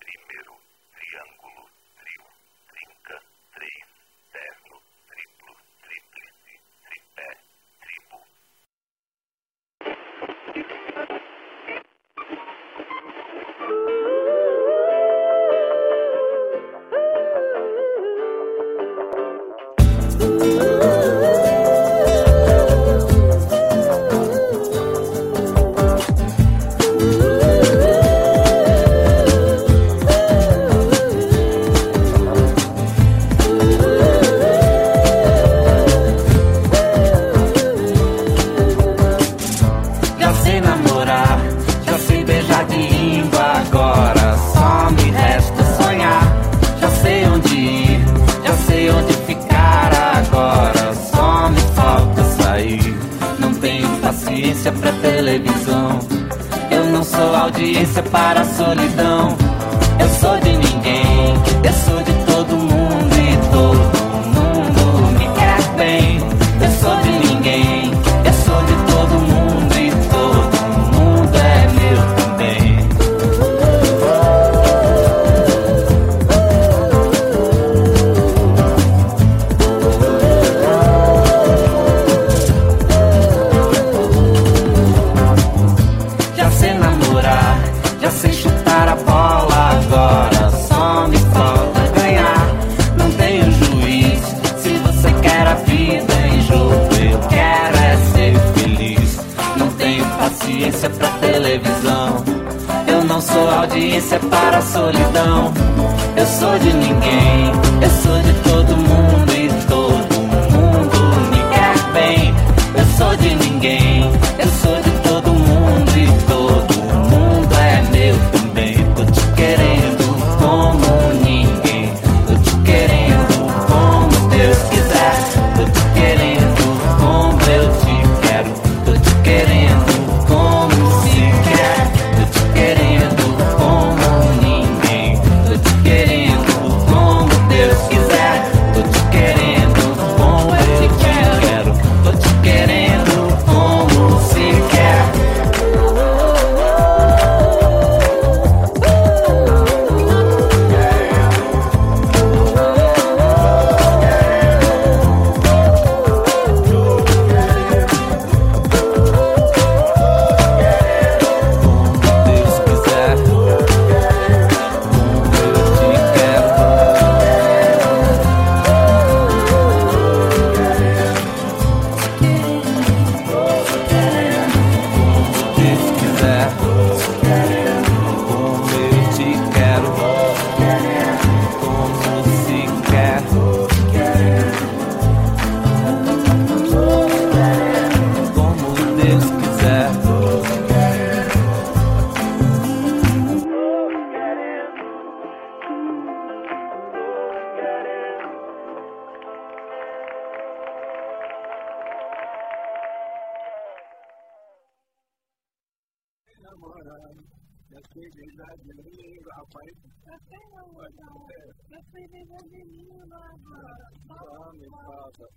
primeiro triângulo. audiência pra televisão. Eu não sou audiência para solidão. Eu sou de ninguém. Já sei chutar a bola agora, só me falta ganhar. Não tenho juiz. Se você quer a vida em jogo, eu quero é ser feliz. Não tenho paciência pra televisão. Eu não sou audiência para a solidão. Eu sou de ninguém, eu sou de todos. Yeah. الأموال نسيب الأجمي وعطيت. نسيب الأجمي وعطيت. صامت خاطر